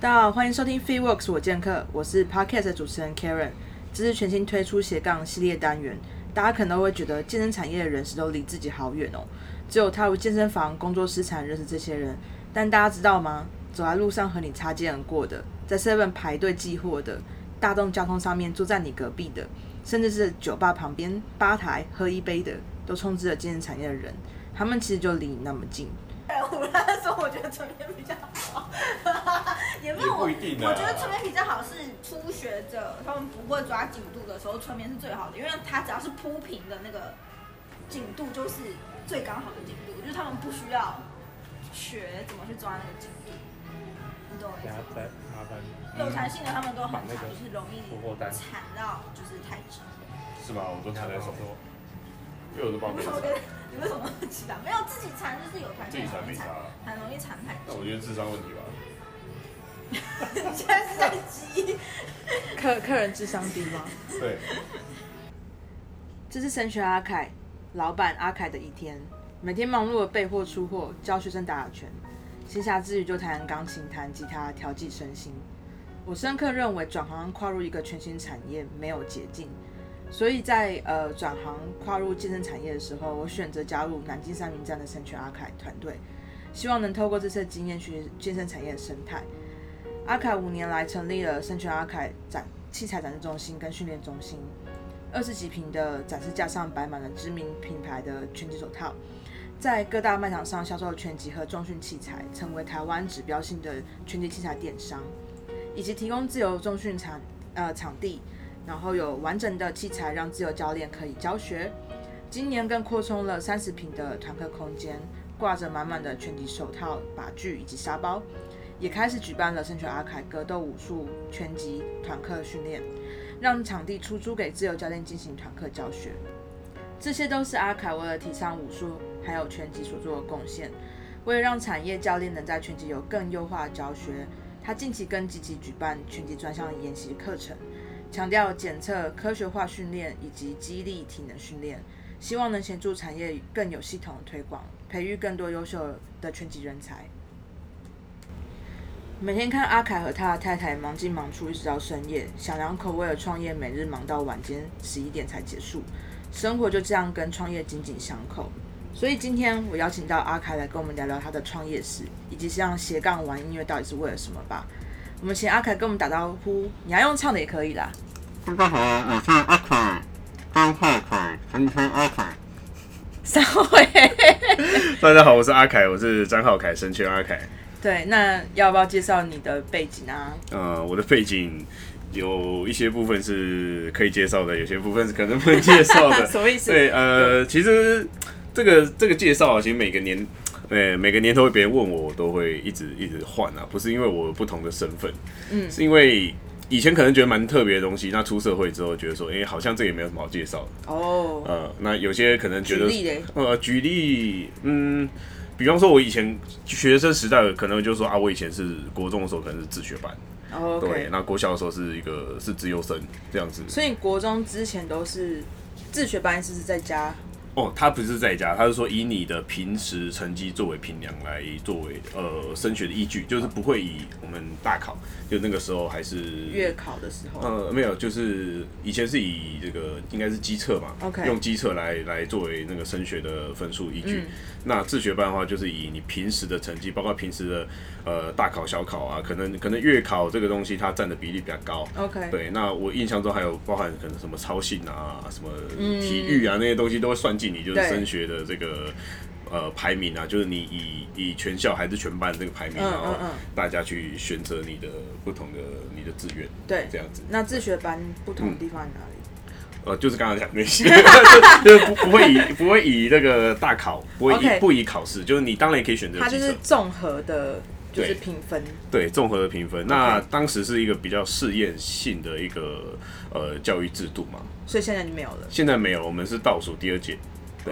大家好，欢迎收听 Free Works 我健客，我是 Podcast 的主持人 Karen。这是全新推出斜杠系列单元，大家可能都会觉得健身产业的人士都离自己好远哦，只有踏入健身房工作时才认识这些人。但大家知道吗？走在路上和你擦肩而过的，在 Seven 排队寄货的，大众交通上面坐在你隔壁的，甚至是酒吧旁边吧台喝一杯的，都充斥着健身产业的人，他们其实就离你那么近。我那时候我觉得这边比较好，也没有我，我觉得春天比较好是初学者，他们不会抓紧度的时候，春天是最好的，因为它只要是铺平的那个紧度就是最刚好的紧度，就是他们不需要学怎么去抓那个紧度，你懂我意思吗？有弹性的他们都很长，就是容易缠到就是太紧。是吗？我都缠在手我都帮别人。你为什么那么期待？没有自己缠就是有弹性，自己缠没差，很容易缠太多。那我觉得智商问题吧。你现在是在激客客人智商低吗？对。这是神学阿凯老板阿凯的一天，每天忙碌的备货出货，教学生打打拳，闲暇之余就弹钢琴、弹吉他，调剂身心。我深刻认为，转行跨入一个全新产业没有捷径。所以在呃转行跨入健身产业的时候，我选择加入南京三明站的神权阿凯团队，希望能透过这次经验去健身产业生态。阿凯五年来成立了神权阿凯展器材展示中心跟训练中心，二十几平的展示架上摆满了知名品牌的拳击手套，在各大卖场上销售拳击和重训器材，成为台湾指标性的拳击器材电商，以及提供自由重训场呃场地。然后有完整的器材让自由教练可以教学。今年更扩充了三十坪的团课空间，挂着满满的拳击手套、把具以及沙包，也开始举办了圣泉阿凯格斗武术拳击团课训练，让场地出租给自由教练进行团课教学。这些都是阿凯为了提倡武术还有拳击所做的贡献。为了让产业教练能在拳击有更优化的教学，他近期更积极举办拳击专项的研习课程。强调检测、科学化训练以及激励体能训练，希望能协助产业更有系统的推广，培育更多优秀的拳击人才。每天看阿凯和他的太太忙进忙出，一直到深夜，小两口为了创业，每日忙到晚间十一点才结束，生活就这样跟创业紧紧相扣。所以今天我邀请到阿凯来跟我们聊聊他的创业史，以及像斜杠玩音乐到底是为了什么吧。我们请阿凯跟我们打招呼，你要用唱的也可以啦。大家好，我是阿凯，张浩凯，神拳阿凯。三位。大家好，我是阿凯，我是张浩凯，神拳阿凯。对，那要不要介绍你的背景啊？呃，我的背景有一些部分是可以介绍的，有些部分是可能不能介绍的。什么意思？对，呃，其实这个这个介绍啊，其实每个年。对，每个年头别人问我，我都会一直一直换啊，不是因为我有不同的身份，嗯，是因为以前可能觉得蛮特别的东西，那出社会之后觉得说，哎、欸，好像这也没有什么好介绍的。哦。呃，那有些可能觉得，呃，举例，嗯，比方说，我以前学生时代可能就说啊，我以前是国中的时候可能是自学班，哦，对，那国小的时候是一个是自优生这样子，所以国中之前都是自学班，是不是在家？哦，他不是在家，他是说以你的平时成绩作为评量来作为呃升学的依据，就是不会以我们大考，就那个时候还是月考的时候，呃，没有，就是以前是以这个应该是机测嘛，OK，用机测来来作为那个升学的分数依据。嗯、那自学班的话，就是以你平时的成绩，包括平时的呃大考小考啊，可能可能月考这个东西它占的比例比较高，OK，对。那我印象中还有包含可能什么操性啊，什么体育啊、嗯、那些东西都会算进。你就是升学的这个呃排名啊，就是你以以全校还是全班这个排名，然后大家去选择你的不同的你的志愿，对，这样子。那自学班不同的地方在哪里？呃，就是刚刚讲那些，就是不不会以不会以那个大考，不会以不以考试，就是你当然也可以选择。它就是综合的，就是评分。对，综合的评分。那当时是一个比较试验性的一个呃教育制度嘛，所以现在就没有了。现在没有，我们是倒数第二届。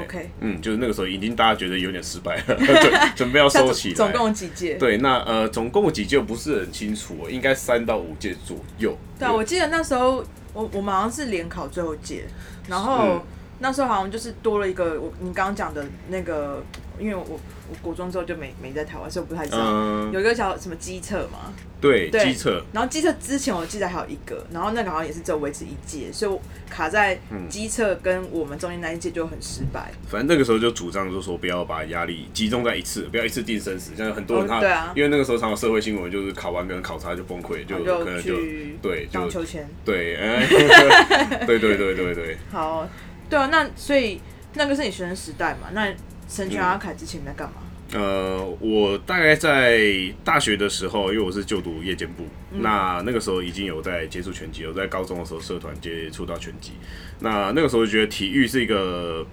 OK，嗯，就是那个时候已经大家觉得有点失败了，准 准备要收起来。总共有几届？对，那呃，总共有几届不是很清楚，应该三到五届左右。对啊，我记得那时候我我们好像是联考最后一届，然后那时候好像就是多了一个我你刚刚讲的那个，因为我我国中之后就没没在台湾，所以我不太知道。嗯、有一个叫什么机测嘛？对，机测。然后机测之前我记得还有一个，然后那个好像也是只有维持一届，所以我卡在机测跟我们中间那一届就很失败。反正那个时候就主张就是说不要把压力集中在一次，不要一次定生死。像很多人他，哦、对啊，因为那个时候常有社会新闻，就是考完跟考差就崩溃，就可能就对就秋千。对，哎，对对对对对。好，对啊，那所以那个是你学生时代嘛？那神权阿凯之前在干嘛？呃，我大概在大学的时候，因为我是就读夜间部，嗯、那那个时候已经有在接触拳击，有在高中的时候社团接触到拳击。那那个时候就觉得体育是一个，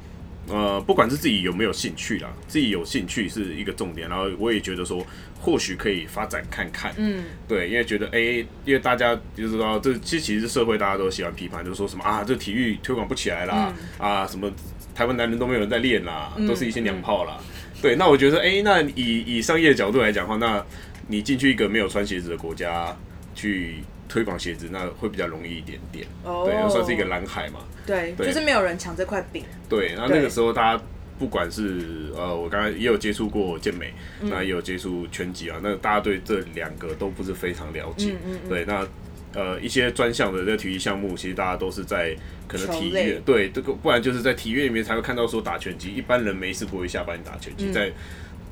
呃，不管是自己有没有兴趣啦，自己有兴趣是一个重点。然后我也觉得说，或许可以发展看看，嗯，对，因为觉得，哎、欸，因为大家就知道，这其实其实社会大家都喜欢批判，就是说什么啊，这体育推广不起来啦，嗯、啊，什么台湾男人都没有人在练啦，都是一些娘炮啦。对，那我觉得，哎、欸，那以以商业的角度来讲的话，那你进去一个没有穿鞋子的国家去推广鞋子，那会比较容易一点点。哦，对，算是一个蓝海嘛。对，对就是没有人抢这块饼。对，那那个时候大家不管是呃，我刚才也有接触过健美，那也有接触拳击啊，那大家对这两个都不是非常了解。嗯嗯嗯对，那。呃，一些专项的这个体育项目，其实大家都是在可能体育对这个，不然就是在体育里面才会看到说打拳击，一般人没事不会下班打拳击。嗯、在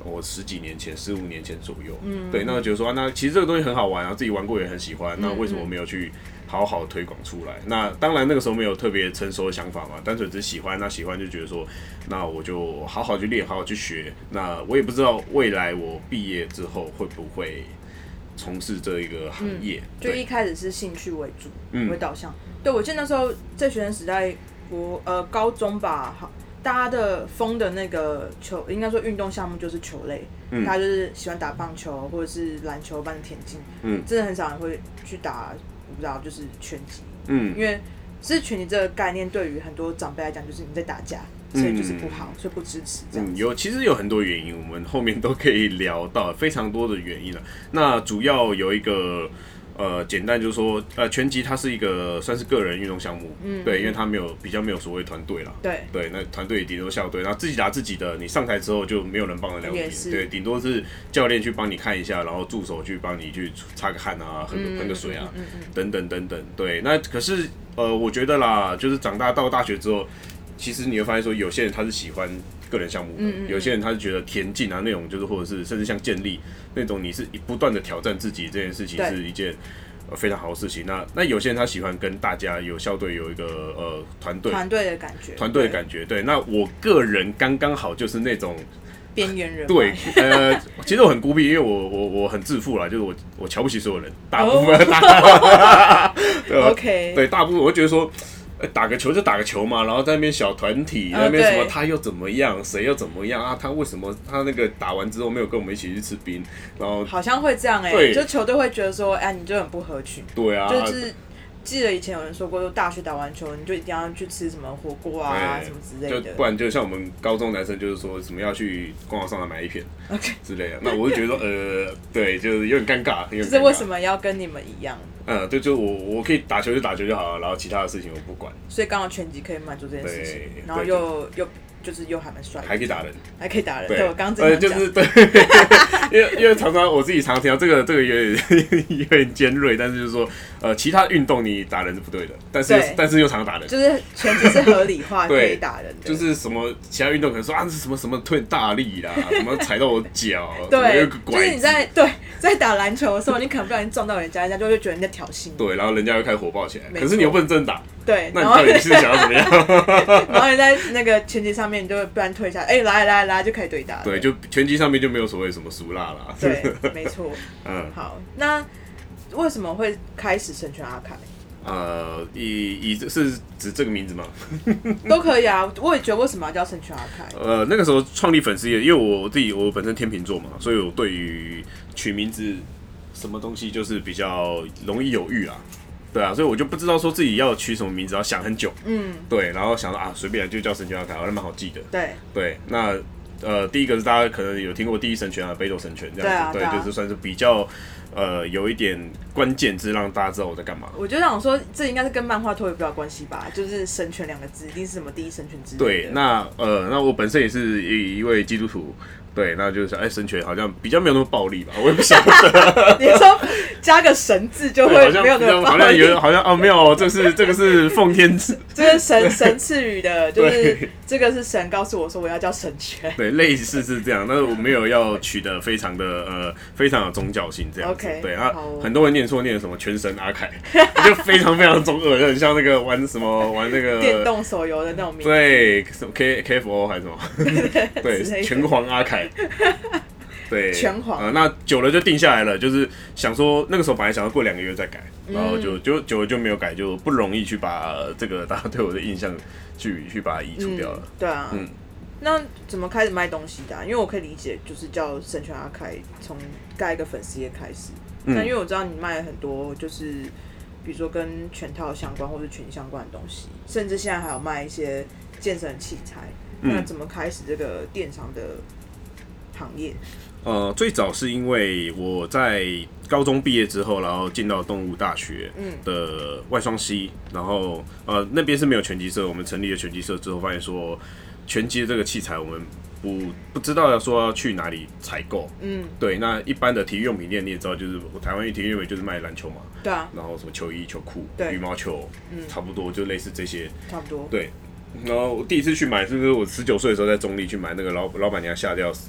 我十几年前、十五年前左右，嗯，对，那我觉得说、啊，那其实这个东西很好玩啊，自己玩过也很喜欢，那为什么没有去好好推广出来？嗯、那当然那个时候没有特别成熟的想法嘛，单纯只是喜欢，那喜欢就觉得说，那我就好好去练，好好去学。那我也不知道未来我毕业之后会不会。从事这一个行业，嗯、就一开始是兴趣为主，嗯、为导向。对，我记得那时候在学生时代，我呃高中吧，好，大家的疯的那个球，应该说运动项目就是球类，嗯、大家就是喜欢打棒球或者是篮球、般的田径，嗯，真的很少人会去打，我不知道就是拳击，嗯，因为其实拳击这个概念对于很多长辈来讲，就是你在打架。所以就是不好，所以不支持这样。嗯，有其实有很多原因，我们后面都可以聊到非常多的原因了。那主要有一个呃，简单就是说，呃，拳击它是一个算是个人运动项目，嗯，对，因为它没有比较没有所谓团队了，对对，那团队顶多校队，然后自己打自己的，你上台之后就没有人帮得了你，对，顶多是教练去帮你看一下，然后助手去帮你去擦个汗啊，喝个喷个水啊，等等等等，对。那可是呃，我觉得啦，就是长大到大学之后。其实你会发现，说有些人他是喜欢个人项目的，嗯嗯嗯，有些人他是觉得田径啊那种，就是或者是甚至像建立那种，你是不断的挑战自己这件事情是一件非常好的事情。那那有些人他喜欢跟大家有校队，有一个呃团队团队的感觉，团队的感觉。对，那我个人刚刚好就是那种边缘人。对，呃，其实我很孤僻，因为我我我很自负啦，就是我我瞧不起所有人，大部分。OK，对，大部分我会觉得说。打个球就打个球嘛，然后在那边小团体，那边什么他又怎么样，谁又怎么样啊？他为什么他那个打完之后没有跟我们一起去吃冰？然后好像会这样哎、欸，对就球队会觉得说，哎，你就很不合群。对啊，就是。记得以前有人说过，说大学打完球，你就一定要去吃什么火锅啊，什么之类的。不然就像我们高中男生，就是说什么要去逛逛商场买一片，OK 之类的。那我就觉得说，呃，对，就是有点尴尬。就是为什么要跟你们一样？嗯，对，就我我可以打球就打球就好了，然后其他的事情我不管。所以刚好拳击可以满足这件事情，然后又又。就是又还蛮帅，还可以打人，还可以打人。对，我刚刚呃，就是对，因为因为常常我自己常听到这个这个有点 有点尖锐，但是就是说呃，其他运动你打人是不对的，但是但是又常常打人，就是拳击是合理化 可以打人的，就是什么其他运动可能说啊是什么什么推大力啦，什么踩到我脚，对，就是你在对在打篮球的时候，你可能不小心撞到人家，人家就会觉得你在挑衅，对，然后人家又开始火爆起来，可是你又不能真打，对，那你到底是想要怎么样？然后你在那个拳击上面，你就会不然退下，哎，来来来，就可以对打。对，就拳击上面就没有所谓什么输辣啦。对，没错。嗯，好，那为什么会开始神权阿凯？呃，以以是指这个名字吗？都可以啊，我也觉得为什么要叫神权阿凯？呃，那个时候创立粉丝页，因为我自己我本身天秤座嘛，所以我对于取名字什么东西就是比较容易犹豫啦。对啊，所以我就不知道说自己要取什么名字，要想很久。嗯，对，然后想说啊，随便就叫神权阿凯，好像蛮好记的。对对，那呃，第一个是大家可能有听过第一神拳啊，北斗神拳这样子，对，啊对，啊，就是算是比较呃有一点关键字，让大家知道我在干嘛。我就想说，这应该是跟漫画脱离不了关系吧？就是神拳两个字，一定是什么第一神拳之类的。对，那呃，那我本身也是一一位基督徒。对，那就是哎，神权好像比较没有那么暴力吧，我也不晓得。你说加个神字就会没有那么暴力，好像有好像哦没有，这是这个是奉天赐，这个神神赐予的，就是这个是神告诉我说我要叫神权。对，类似是这样，但是我没有要取得非常的呃非常有宗教性这样子。OK，对啊，很多人念错念什么全神阿凯，就非常非常中二，就很像那个玩什么玩那个电动手游的那种名字。对，什么 K K F O 还是什么？对，拳皇阿凯。对，拳皇啊，那久了就定下来了，就是想说那个时候本来想要过两个月再改，然后就就久了就没有改，就不容易去把这个大家对我的印象去去把它移除掉了。对啊，嗯，那怎么开始卖东西的？因为我可以理解，就是叫神权阿凯从盖一个粉丝页开始，那因为我知道你卖了很多，就是比如说跟拳套相关或者拳相关的东西，甚至现在还有卖一些健身器材。那怎么开始这个电商的行业？呃，最早是因为我在高中毕业之后，然后进到动物大学的外双溪，然后呃那边是没有拳击社，我们成立了拳击社之后，发现说拳击的这个器材我们不不知道要说要去哪里采购。嗯，对，那一般的体育用品店你也知道，就是台湾体育用品就是卖篮球嘛，对啊，然后什么球衣、球裤、羽毛球，嗯，差不多就类似这些，差不多，对。然后我第一次去买，是不是我十九岁的时候在中立去买，那个老老板娘吓得要死。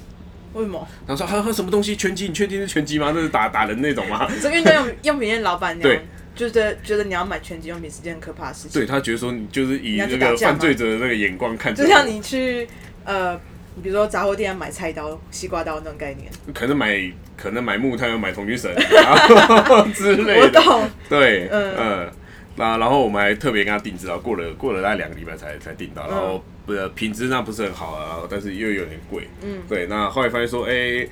为什么？他说：“还有什么东西？拳击？你确定是拳击吗？那是打打人那种吗？” 这运动用用品店老板娘对，觉得觉得你要买拳击用品是件很可怕的事情。对，他觉得说你就是以那个犯罪者的那个眼光看，就像你去呃，你比如说杂货店买菜刀、西瓜刀那种概念。可能买可能买木炭，要买同居绳 之类的。我懂。对，嗯嗯。那然后我们还特别跟他定制，然后过了过了大概两个礼拜才才订到，然后不是品质那不是很好啊，但是又有点贵，嗯，对。那后来发现说，哎，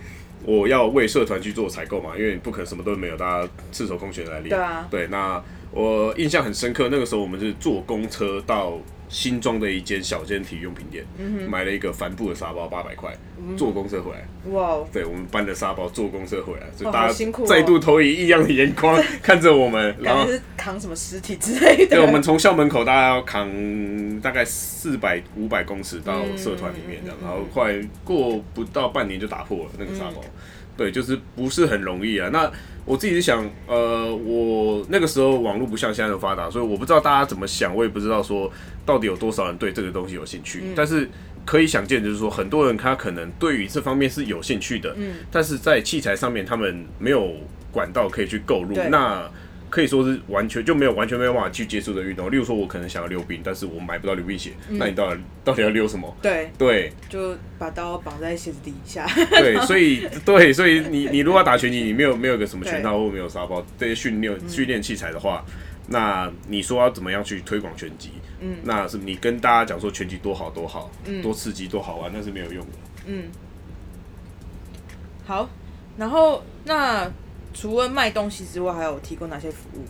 我要为社团去做采购嘛，因为不可能什么都没有，大家赤手空拳来练，对啊，对。那我印象很深刻，那个时候我们是坐公车到。新庄的一间小间体育用品店，嗯、买了一个帆布的沙包，八百块，坐公车回来。哇！对，我们搬的沙包，坐公车回来，所以大家再度投以异样的眼光 看着我们。然后是扛什么尸体之类的？对，我们从校门口大概要扛大概四百五百公尺到社团里面这样，然后快过不到半年就打破了那个沙包。嗯、对，就是不是很容易啊。那我自己是想，呃，我那个时候网络不像现在那么发达，所以我不知道大家怎么想，我也不知道说到底有多少人对这个东西有兴趣。嗯、但是可以想见，就是说很多人他可能对于这方面是有兴趣的，嗯，但是在器材上面他们没有管道可以去购入，那。可以说是完全就没有完全没有办法去接触的运动。例如说，我可能想要溜冰，但是我买不到溜冰鞋。嗯、那你到底到底要溜什么？对对，就把刀绑在鞋子底下。对，所以 对，所以你你如果要打拳击，你没有没有个什么拳套或没有沙包这些训练训练器材的话，嗯、那你说要怎么样去推广拳击？嗯，那是你跟大家讲说拳击多好多好，嗯、多刺激多好玩，那是没有用的。嗯，好，然后那。除了卖东西之外，还有提供哪些服务？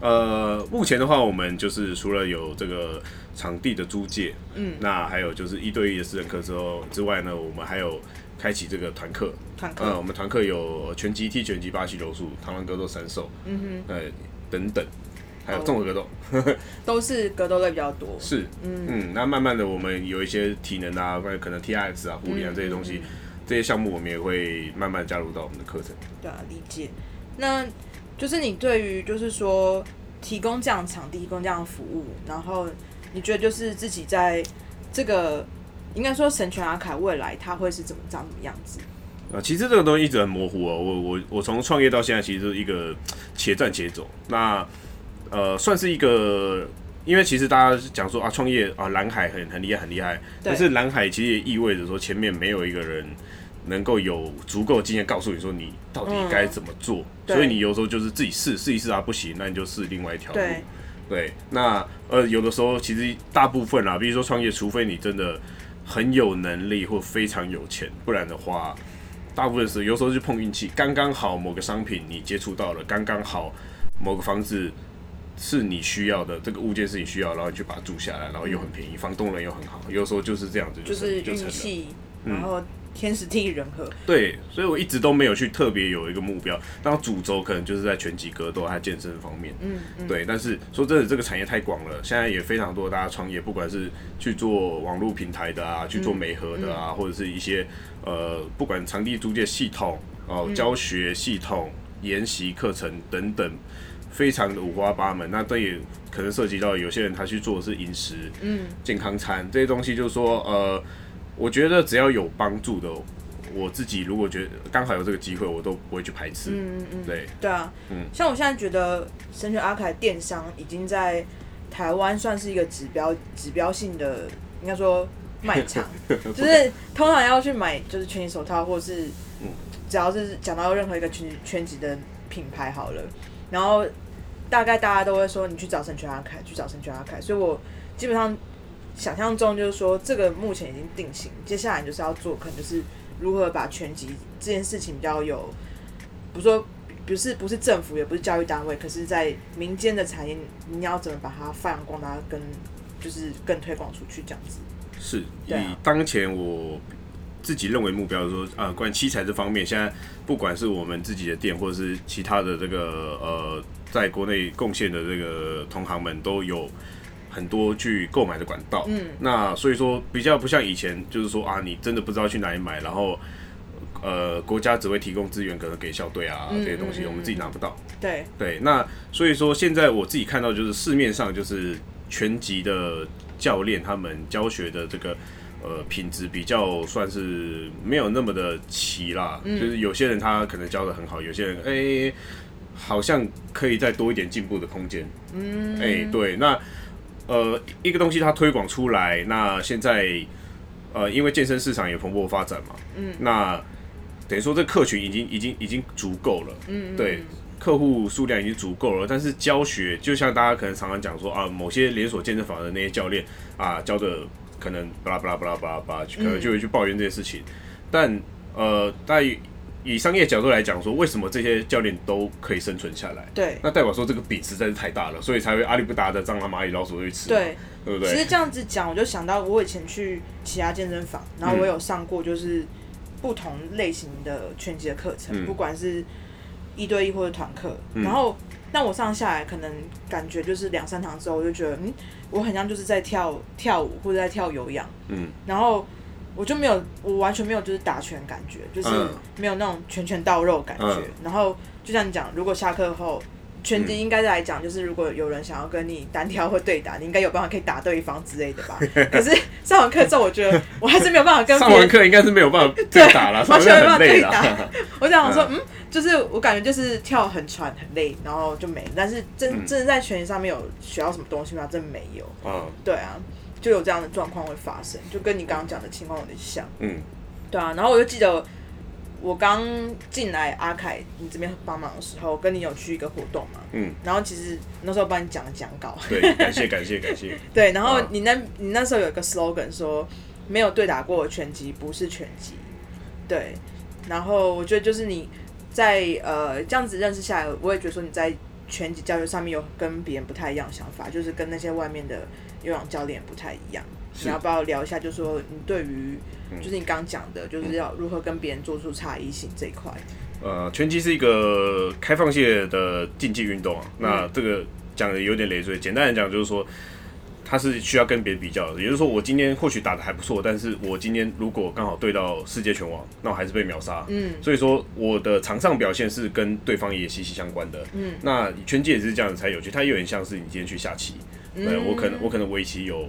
呃，目前的话，我们就是除了有这个场地的租借，嗯，那还有就是一对一的私人课之后之外呢，我们还有开启这个团课。团课，呃，我们团课有拳击、踢拳击、巴西柔术、螳螂格斗、散手，嗯哼，呃，等等，还有综合格斗，都是格斗类比较多。是，嗯嗯，那慢慢的，我们有一些体能啊，可能 TRX 啊、护理啊这些东西。这些项目我们也会慢慢加入到我们的课程。对啊，理解。那就是你对于就是说提供这样的场地、提供这样的服务，然后你觉得就是自己在这个应该说神权阿凯未来他会是怎么长什么样子？啊，其实这个东西一直很模糊哦。我我我从创业到现在，其实是一个且战且走。那呃，算是一个，因为其实大家讲说啊，创业啊，蓝海很很厉害，很厉害。对但是蓝海其实也意味着说前面没有一个人。能够有足够经验告诉你说你到底该怎么做，嗯、所以你有时候就是自己试试一试啊，不行，那你就试另外一条路。对，对，那呃有的时候其实大部分啊，比如说创业，除非你真的很有能力或非常有钱，不然的话，大部分是有时候就碰运气，刚刚好某个商品你接触到了，刚刚好某个房子是你需要的，这个物件是你需要，然后你去把它住下来，然后又很便宜，嗯、房东人又很好，有时候就是这样子，就是运气，然后。天时地利人和。对，所以我一直都没有去特别有一个目标，当主轴可能就是在拳击格斗还有健身方面。嗯嗯。对，但是说真的，这个产业太广了，现在也非常多大家创业，不管是去做网络平台的啊，去做美合的啊，嗯嗯、或者是一些呃，不管场地租借系统哦、呃，教学系统、研习课程等等。非常的五花八门，那这也可能涉及到有些人他去做的是饮食，嗯，健康餐这些东西，就是说，呃，我觉得只要有帮助的，我自己如果觉得刚好有这个机会，我都不会去排斥。嗯嗯嗯，对。对啊，嗯，像我现在觉得神犬阿凯电商已经在台湾算是一个指标指标性的，应该说卖场，就是通常要去买就是拳击手套，或是只要是讲到任何一个拳拳击的品牌好了，然后。大概大家都会说，你去找神犬阿凯，去找神犬阿凯。所以我基本上想象中就是说，这个目前已经定型，接下来就是要做，可能就是如何把全集这件事情比较有，不说不是不是政府，也不是教育单位，可是在民间的产业，你要怎么把它发扬光大，跟就是更推广出去这样子。是，以当前我自己认为目标说，啊，关于器材这方面，现在不管是我们自己的店，或者是其他的这个呃。在国内贡献的这个同行们都有很多去购买的管道，嗯，那所以说比较不像以前，就是说啊，你真的不知道去哪里买，然后呃，国家只会提供资源，可能给校队啊、嗯、这些东西，我们自己拿不到。对。对，那所以说现在我自己看到就是市面上就是全级的教练他们教学的这个呃品质比较算是没有那么的齐啦，嗯、就是有些人他可能教的很好，有些人哎。欸好像可以再多一点进步的空间。嗯，哎、欸，对，那呃，一个东西它推广出来，那现在呃，因为健身市场也蓬勃发展嘛，嗯，那等于说这客群已经已经已经足够了，嗯，对，客户数量已经足够了，但是教学就像大家可能常常讲说啊，某些连锁健身房的那些教练啊，教的可能巴拉巴拉巴拉巴拉巴拉，可能就会去抱怨这些事情，但呃，大家。以商业角度来讲，说为什么这些教练都可以生存下来？对，那代表说这个饼实在是太大了，所以才会阿里不达的蟑螂、蚂蚁、老鼠去吃。对，对不对？其实这样子讲，我就想到我以前去其他健身房，然后我有上过就是不同类型的拳击的课程，嗯、不管是一对一或者团课。嗯、然后，但我上下来可能感觉就是两三堂之后，我就觉得，嗯，我很像就是在跳跳舞或者在跳有氧。嗯，然后。我就没有，我完全没有就是打拳感觉，就是没有那种拳拳到肉感觉。嗯、然后就像你讲，如果下课后拳击应该来讲，就是如果有人想要跟你单挑或对打，你应该有办法可以打对方之类的吧？可是上完课之后，我觉得我还是没有办法跟。上完课应该是没有办法对打了，完全没办法对打。我想说，嗯，就是我感觉就是跳很喘很累，然后就没了。但是真真的在拳击上面有学到什么东西吗？真没有。嗯，对啊。就有这样的状况会发生，就跟你刚刚讲的情况有点像。嗯，对啊。然后我就记得我刚进来阿凯你这边帮忙的时候，跟你有去一个活动嘛。嗯。然后其实那时候帮你讲了讲稿。对，感谢感谢感谢。对，然后你那，你那时候有一个 slogan 说，没有对打过的拳击不是拳击。对。然后我觉得就是你在呃这样子认识下来，我也觉得说你在拳击教学上面有跟别人不太一样的想法，就是跟那些外面的。有氧教练不太一样，你要不要聊一下？就是说你对于，就是你刚讲的，就是要如何跟别人做出差异性这一块。呃，拳击是一个开放性的竞技运动啊。那这个讲的有点累赘，简单来讲就是说，它是需要跟别人比较的。也就是说，我今天或许打的还不错，但是我今天如果刚好对到世界拳王，那我还是被秒杀。嗯，所以说我的场上表现是跟对方也息息相关的。嗯，那拳击也是这样子才有趣，它有点像是你今天去下棋。对，我可能我可能围棋有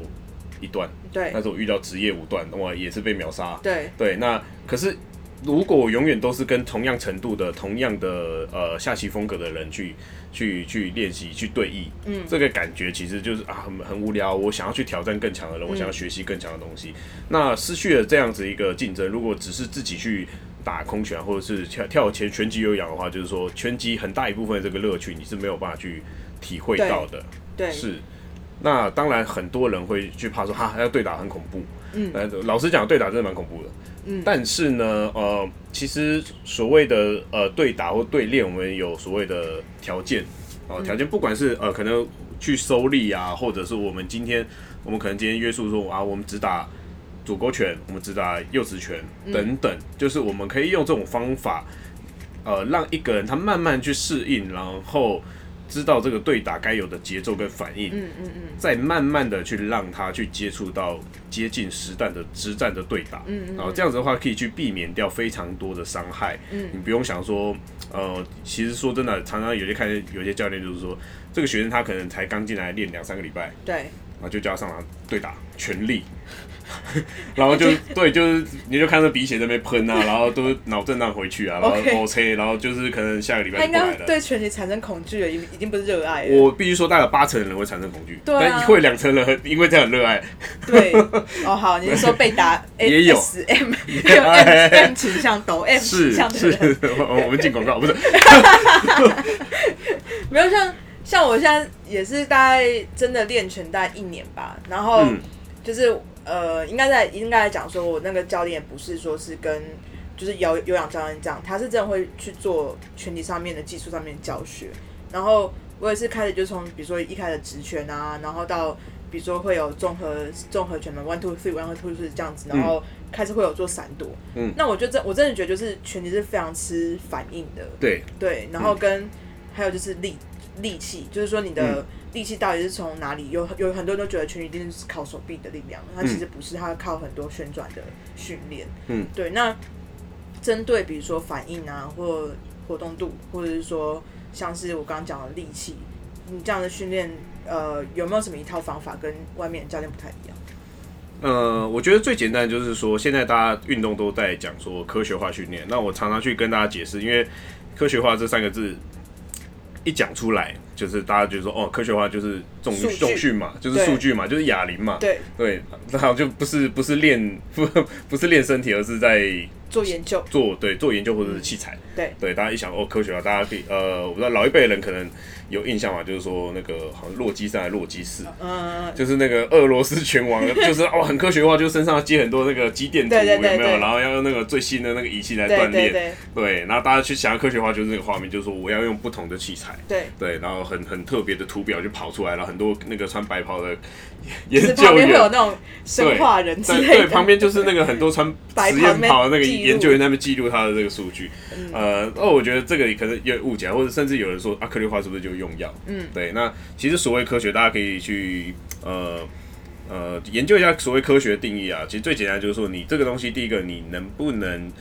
一段，对，但是我遇到职业五段，我，也是被秒杀。对对，那可是如果我永远都是跟同样程度的、同样的呃下棋风格的人去去去练习、去对弈，嗯，这个感觉其实就是啊很很无聊。我想要去挑战更强的人，我想要学习更强的东西，嗯、那失去了这样子一个竞争。如果只是自己去打空拳或者是跳跳前拳击有氧的话，就是说拳击很大一部分的这个乐趣你是没有办法去体会到的。对，对是。那当然，很多人会去怕说哈，要对打很恐怖。嗯，老实讲，对打真的蛮恐怖的。嗯，但是呢，呃，其实所谓的呃对打或对练，我们有所谓的条件。啊，条件不管是呃可能去收力啊，或者是我们今天我们可能今天约束说啊，我们只打左勾拳，我们只打右直拳等等，嗯、就是我们可以用这种方法，呃，让一个人他慢慢去适应，然后知道这个对打该有的节奏跟反应，嗯嗯嗯，再慢慢的去让他去接触到接近实战的实战的对打，嗯嗯，然后这样子的话可以去避免掉非常多的伤害，嗯，你不用想说，呃，其实说真的，常常有些看有些教练就是说，这个学生他可能才刚进来练两三个礼拜，对，然后就叫他上场对打全力。然后就对，就是你就看着鼻血在那边喷啊，然后都脑震荡回去啊，然后 OK，然后就是可能下个礼拜就过来了。他应该对拳击产生恐惧了，已已经不是热爱了。我必须说，大概有八成的人会产生恐惧，对啊、但会两成人因为这样很热爱。对，哦好，你是说被打 也有有 M 倾向抖 M 倾向的人，是是，我们进广告不是？没有像像我现在也是大概真的练拳大概一年吧，然后就是。呃，应该在应该来讲说，我那个教练不是说是跟就是有有氧教练这样，他是真的会去做拳击上面的技术上面教学。然后我也是开始就从比如说一开始直拳啊，然后到比如说会有综合综合拳的 one two three one two three 这样子，然后开始会有做闪躲。嗯，那我就真我真的觉得就是拳击是非常吃反应的。对对，然后跟、嗯、还有就是力力气，就是说你的。嗯力气到底是从哪里？有有很多人都觉得拳击一定是靠手臂的力量，它其实不是，它靠很多旋转的训练。嗯，对。那针对比如说反应啊，或活动度，或者是说像是我刚刚讲的力气，你这样的训练，呃，有没有什么一套方法跟外面教练不太一样？呃，我觉得最简单就是说，现在大家运动都在讲说科学化训练，那我常常去跟大家解释，因为科学化这三个字一讲出来。就是大家就说哦，科学化就是重重训嘛，就是数据嘛，就是哑铃嘛，对。对，然后就不是不是练不 不是练身体，而是在做研究，做对做研究或者是器材，嗯、对。对，大家一想哦，科学化，大家可以呃，我不知道老一辈人可能。有印象吗？就是说那个好像洛基三还是洛基四，嗯，就是那个俄罗斯拳王，就是哦很科学化，就身上要接很多那个肌电图，有没有？然后要用那个最新的那个仪器来锻炼，对，然后大家去想要科学化，就是这个画面，就是说我要用不同的器材，对。对，然后很很特别的图表就跑出来了，很多那个穿白袍的研 究员，会有那种生化人之类的，对，旁边就是那个很多穿 实验袍的那个研究员在那边记录他的这个数据，呃，哦，我觉得这个可能有误解，或者甚至有人说啊，科学化是不是就用药？嗯，对。那其实所谓科学，大家可以去呃呃研究一下所谓科学的定义啊。其实最简单就是说，你这个东西，第一个你能不能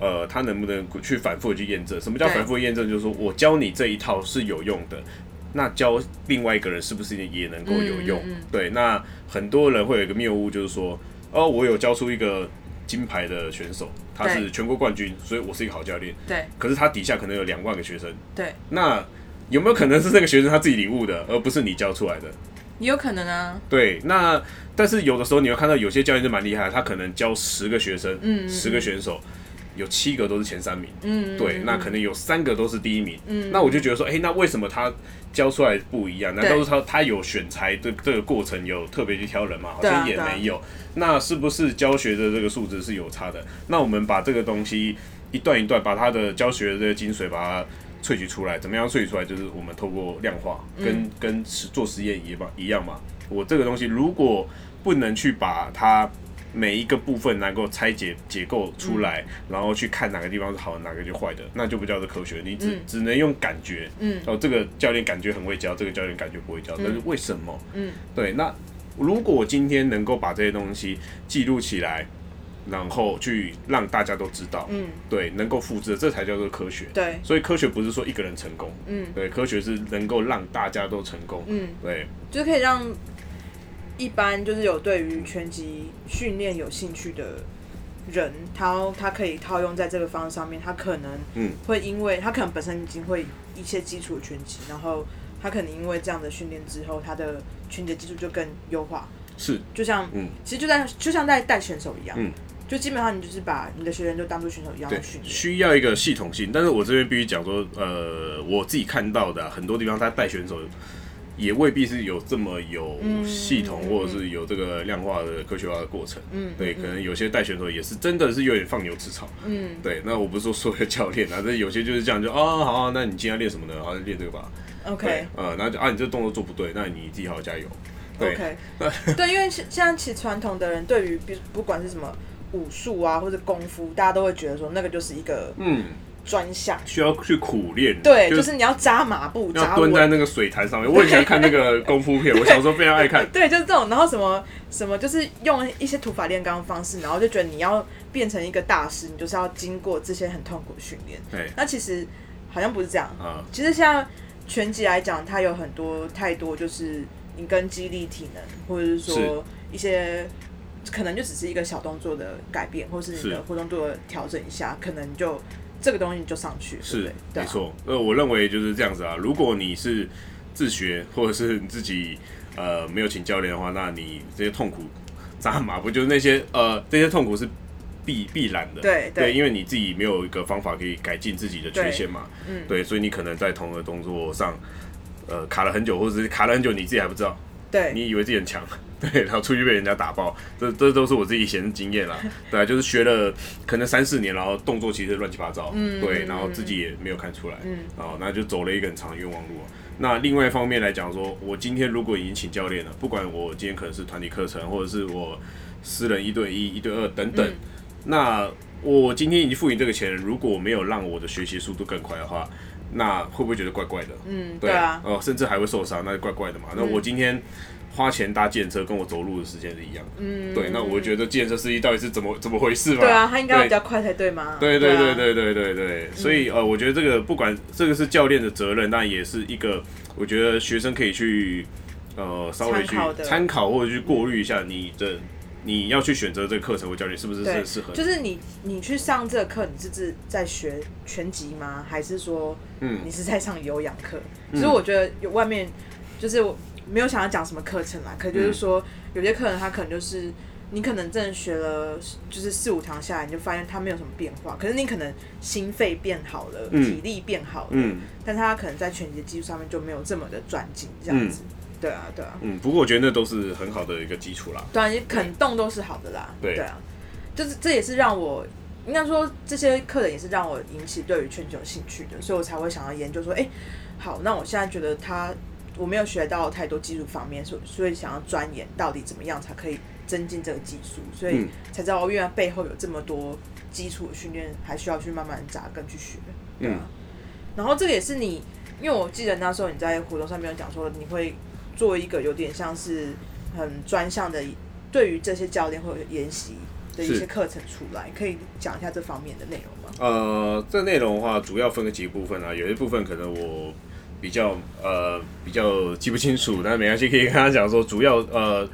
呃，它能不能去反复的去验证？什么叫反复验证？就是说我教你这一套是有用的，那教另外一个人是不是也能够有用？嗯嗯嗯对。那很多人会有一个谬误，就是说哦，我有教出一个金牌的选手，他是全国冠军，所以我是一个好教练。对。可是他底下可能有两万个学生。对。那有没有可能是那个学生他自己领悟的，而不是你教出来的？也有可能啊。对，那但是有的时候你会看到有些教练就蛮厉害，他可能教十个学生，嗯，十个选手，有七个都是前三名，嗯，对，那可能有三个都是第一名，嗯，那我就觉得说，哎，那为什么他教出来不一样？难道是他他有选材这这个过程有特别去挑人吗？好像也没有。那是不是教学的这个素质是有差的？那我们把这个东西一段一段，把他的教学的这个精髓，把它。萃取出来怎么样？萃取出来就是我们透过量化，跟跟做实验一样一样嘛。我这个东西如果不能去把它每一个部分能够拆解解构出来，然后去看哪个地方是好的，哪个就坏的，那就不叫做科学。你只只能用感觉，嗯，哦，这个教练感觉很会教，这个教练感觉不会教，但是为什么？嗯，对。那如果今天能够把这些东西记录起来。然后去让大家都知道，嗯，对，能够复制，这才叫做科学。对，所以科学不是说一个人成功，嗯，对，科学是能够让大家都成功，嗯，对，就可以让一般就是有对于拳击训练有兴趣的人，他他可以套用在这个方式上面，他可能嗯会因为他可能本身已经会一些基础的拳击，然后他可能因为这样的训练之后，他的拳击技术就更优化。是，就像嗯，其实就在就像在带选手一样，嗯。就基本上你就是把你的学员就当做选手一样的训练，需要一个系统性。但是我这边必须讲说，呃，我自己看到的、啊、很多地方，他带选手也未必是有这么有系统，或者是有这个量化的科学化的过程。嗯，对，可能有些带选手也是真的是有点放牛吃草。嗯，对。那我不是说所有教练啊，但有些就是这样，就啊好啊，那你今天练什么呢？好，练这个吧。OK。呃，然后就啊，你这个动作做不对，那你自己好好加油。OK，对，因为现在其实传统的人对于，比不管是什么武术啊或者功夫，大家都会觉得说那个就是一个嗯专项，需要去苦练。对，就是你要扎马步，要蹲在那个水潭上面。我很喜欢看那个功夫片，我小时候非常爱看。对，就是这种，然后什么什么，就是用一些土法炼钢的方式，然后就觉得你要变成一个大师，你就是要经过这些很痛苦的训练。对，那其实好像不是这样嗯。其实像拳击来讲，它有很多太多就是。你跟肌力、体能，或者是说一些可能就只是一个小动作的改变，或是你的活动度的调整一下，可能就这个东西就上去。是，没错。呃，我认为就是这样子啊。如果你是自学，或者是你自己呃没有请教练的话，那你这些痛苦扎马不就是那些呃这些痛苦是必必然的。对对，因为你自己没有一个方法可以改进自己的缺陷嘛。嗯。对，所以你可能在同一个动作上。呃，卡了很久，或者是卡了很久，你自己还不知道。对，你以为自己很强，对，然后出去被人家打爆，这这都是我自己以前的经验啦。对啊，就是学了可能三四年，然后动作其实乱七八糟，嗯，对，然后自己也没有看出来，嗯，哦，那就走了一个很长的冤枉路。那另外一方面来讲，说我今天如果已经请教练了，不管我今天可能是团体课程，或者是我私人一对一、一对二等等，嗯、那我今天已经付你这个钱，如果没有让我的学习速度更快的话。那会不会觉得怪怪的？嗯，对啊，呃，甚至还会受伤，那就怪怪的嘛。那我今天花钱搭计程车，跟我走路的时间是一样的。嗯，对，那我觉得计程车司机到底是怎么怎么回事嘛？对啊，他应该比较快才对吗？对对对对对对对，所以呃，我觉得这个不管这个是教练的责任，但也是一个我觉得学生可以去呃稍微去参考或者去过滤一下你的。你要去选择这个课程我教你是不是是适合？就是你，你去上这个课，你是是在学拳击吗？还是说，嗯，你是在上有氧课？嗯、其实我觉得有外面，就是我没有想要讲什么课程啦，可就是说，嗯、有些课程他可能就是你可能真的学了，就是四五堂下来，你就发现他没有什么变化。可是你可能心肺变好了，嗯、体力变好了，嗯，但他可能在拳击的技术上面就没有这么的转进，这样子。嗯对啊，对啊，嗯，不过我觉得那都是很好的一个基础啦。对啊，你肯动都是好的啦。对，对啊，就是这也是让我应该说这些客人也是让我引起对于拳击有兴趣的，所以我才会想要研究说，哎，好，那我现在觉得他我没有学到太多技术方面，所以所以想要钻研到底怎么样才可以增进这个技术，所以才知道原来背后有这么多基础的训练，还需要去慢慢扎根去学。对啊，嗯，然后这个也是你，因为我记得那时候你在活动上面有讲说你会。做一个有点像是很专项的，对于这些教练或者研习的一些课程出来，可以讲一下这方面的内容吗？呃，这内容的话，主要分个几个部分啊。有一部分可能我比较呃比较记不清楚，但是没关系，可以跟他讲说，主要呃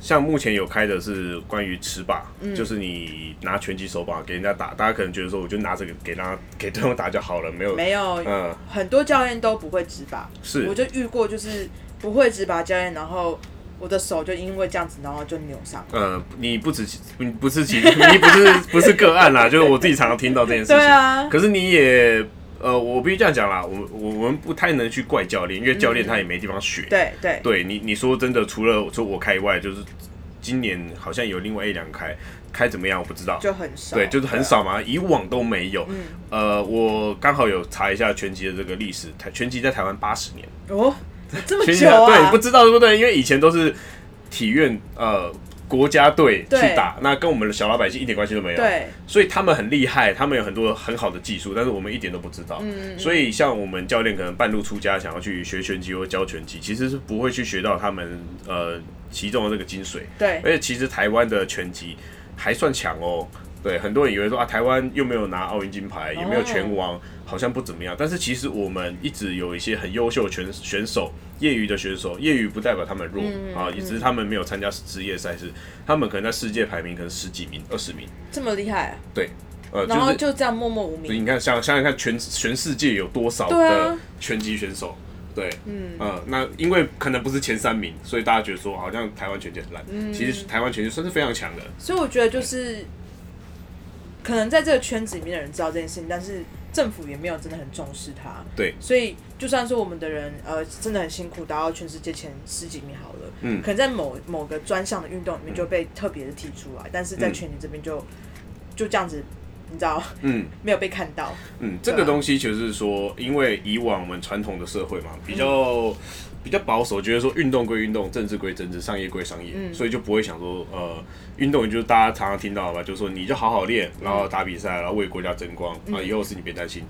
像目前有开的是关于持把，嗯、就是你拿拳击手把给人家打，大家可能觉得说，我就拿这个给他给对方打就好了，没有没有，嗯、呃，很多教练都不会持把，是，我就遇过就是。不会只把教练，然后我的手就因为这样子，然后就扭伤。呃，你不止，你不是其，你不是不是个案啦，就是我自己常常听到这件事情。对啊。可是你也，呃，我必须这样讲啦，我我们不太能去怪教练，因为教练他也没地方学。对对。对你你说真的，除了除我开以外，就是今年好像有另外一两开，开怎么样我不知道。就很少。对，就是很少嘛，以往都没有。嗯。呃，我刚好有查一下拳击的这个历史，台拳击在台湾八十年。哦。这么久啊？对，不知道对不对？因为以前都是体院呃国家队去打，那跟我们的小老百姓一点关系都没有。对，所以他们很厉害，他们有很多很好的技术，但是我们一点都不知道。嗯，所以像我们教练可能半路出家，想要去学拳击或教拳击，其实是不会去学到他们呃其中的这个精髓。对，而且其实台湾的拳击还算强哦。对，很多人以为说啊，台湾又没有拿奥运金牌，也没有拳王。哦好像不怎么样，但是其实我们一直有一些很优秀的选选手，业余的选手，业余不代表他们弱、嗯、啊，也只是他们没有参加职业赛事，他们可能在世界排名可能十几名、二十名，这么厉害、啊？对，呃，然后就这样默默无名。你看，想想想看全，全全世界有多少的拳击选手？对，嗯，呃，那因为可能不是前三名，所以大家觉得说好像台湾拳击很烂，嗯、其实台湾拳击算是非常强的。所以我觉得就是，可能在这个圈子里面的人知道这件事情，但是。政府也没有真的很重视他，对，所以就算是我们的人，呃，真的很辛苦，达到全世界前十几名好了，嗯，可能在某某个专项的运动里面就被特别的提出来，嗯、但是在拳击这边就就这样子你知道，嗯，没有被看到。嗯，这个东西就是说，因为以往我们传统的社会嘛，比较、嗯、比较保守，觉得说运动归运动，政治归政治，商业归商业，嗯、所以就不会想说，呃，运动就是大家常常听到的吧，就是说你就好好练，然后打比赛，然后为国家争光，啊、嗯，以后是你别担心。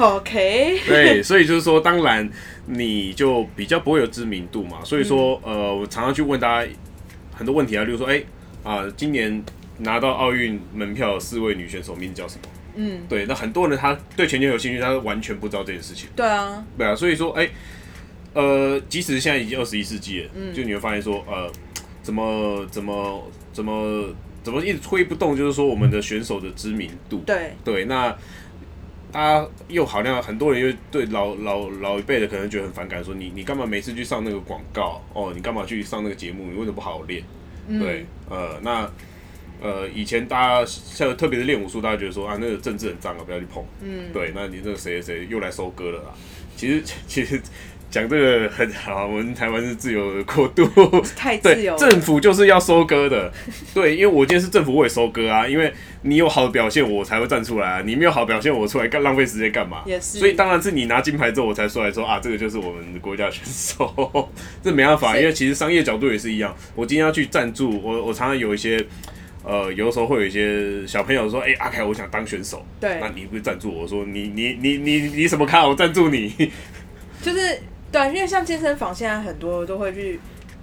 OK。对，所以就是说，当然你就比较不会有知名度嘛，所以说，嗯、呃，我常常去问大家很多问题啊，例如说，哎、欸，啊、呃，今年。拿到奥运门票四位女选手名字叫什么？嗯，对，那很多人他对拳击有兴趣，他完全不知道这件事情。对啊，对啊，所以说，哎、欸，呃，即使现在已经二十一世纪了，嗯，就你会发现说，呃，怎么怎么怎么怎么一直推不动，就是说我们的选手的知名度。对对，那大家又好像很多人又对老老老一辈的可能觉得很反感，说你你干嘛每次去上那个广告？哦，你干嘛去上那个节目？你为什么不好好练？嗯、对，呃，那。呃，以前大家像特别是练武术，大家觉得说啊，那个政治很脏啊，不要去碰。嗯，对，那你这个谁谁又来收割了啦？其实 其实讲这个很好，我们台湾是自由的国度，太自由。政府就是要收割的，对，因为我今天是政府，我也收割啊。因为你有好的表现，我才会站出来啊。你没有好表现，我出来干浪费时间干嘛？也是。所以当然是你拿金牌之后，我才出来说啊，这个就是我们的国家选手。这没办法，因为其实商业角度也是一样。我今天要去赞助，我我常常有一些。呃，有的时候会有一些小朋友说：“哎、欸，阿凯，我想当选手。”对，那你不是赞助我说你你你你你什么卡？我赞助你。就是对，因为像健身房现在很多都会去，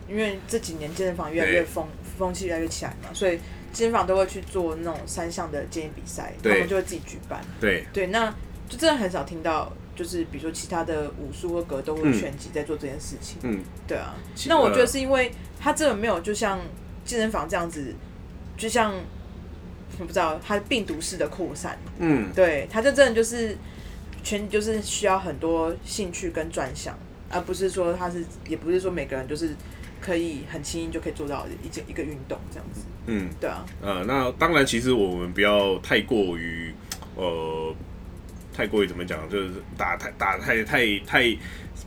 因为这几年健身房越来越风风气越来越起来嘛，所以健身房都会去做那种三项的健美比赛，他们就会自己举办。对对，那就真的很少听到，就是比如说其他的武术或格斗或拳击在做这件事情。嗯，对啊。那我觉得是因为他这个没有，就像健身房这样子。就像我不知道，它病毒式的扩散，嗯，对，它就真的就是全就是需要很多兴趣跟专项，而不是说他是，也不是说每个人就是可以很轻易就可以做到一件一个运动这样子，嗯，对啊，呃，那当然，其实我们不要太过于呃，太过于怎么讲，就是打太打太太太。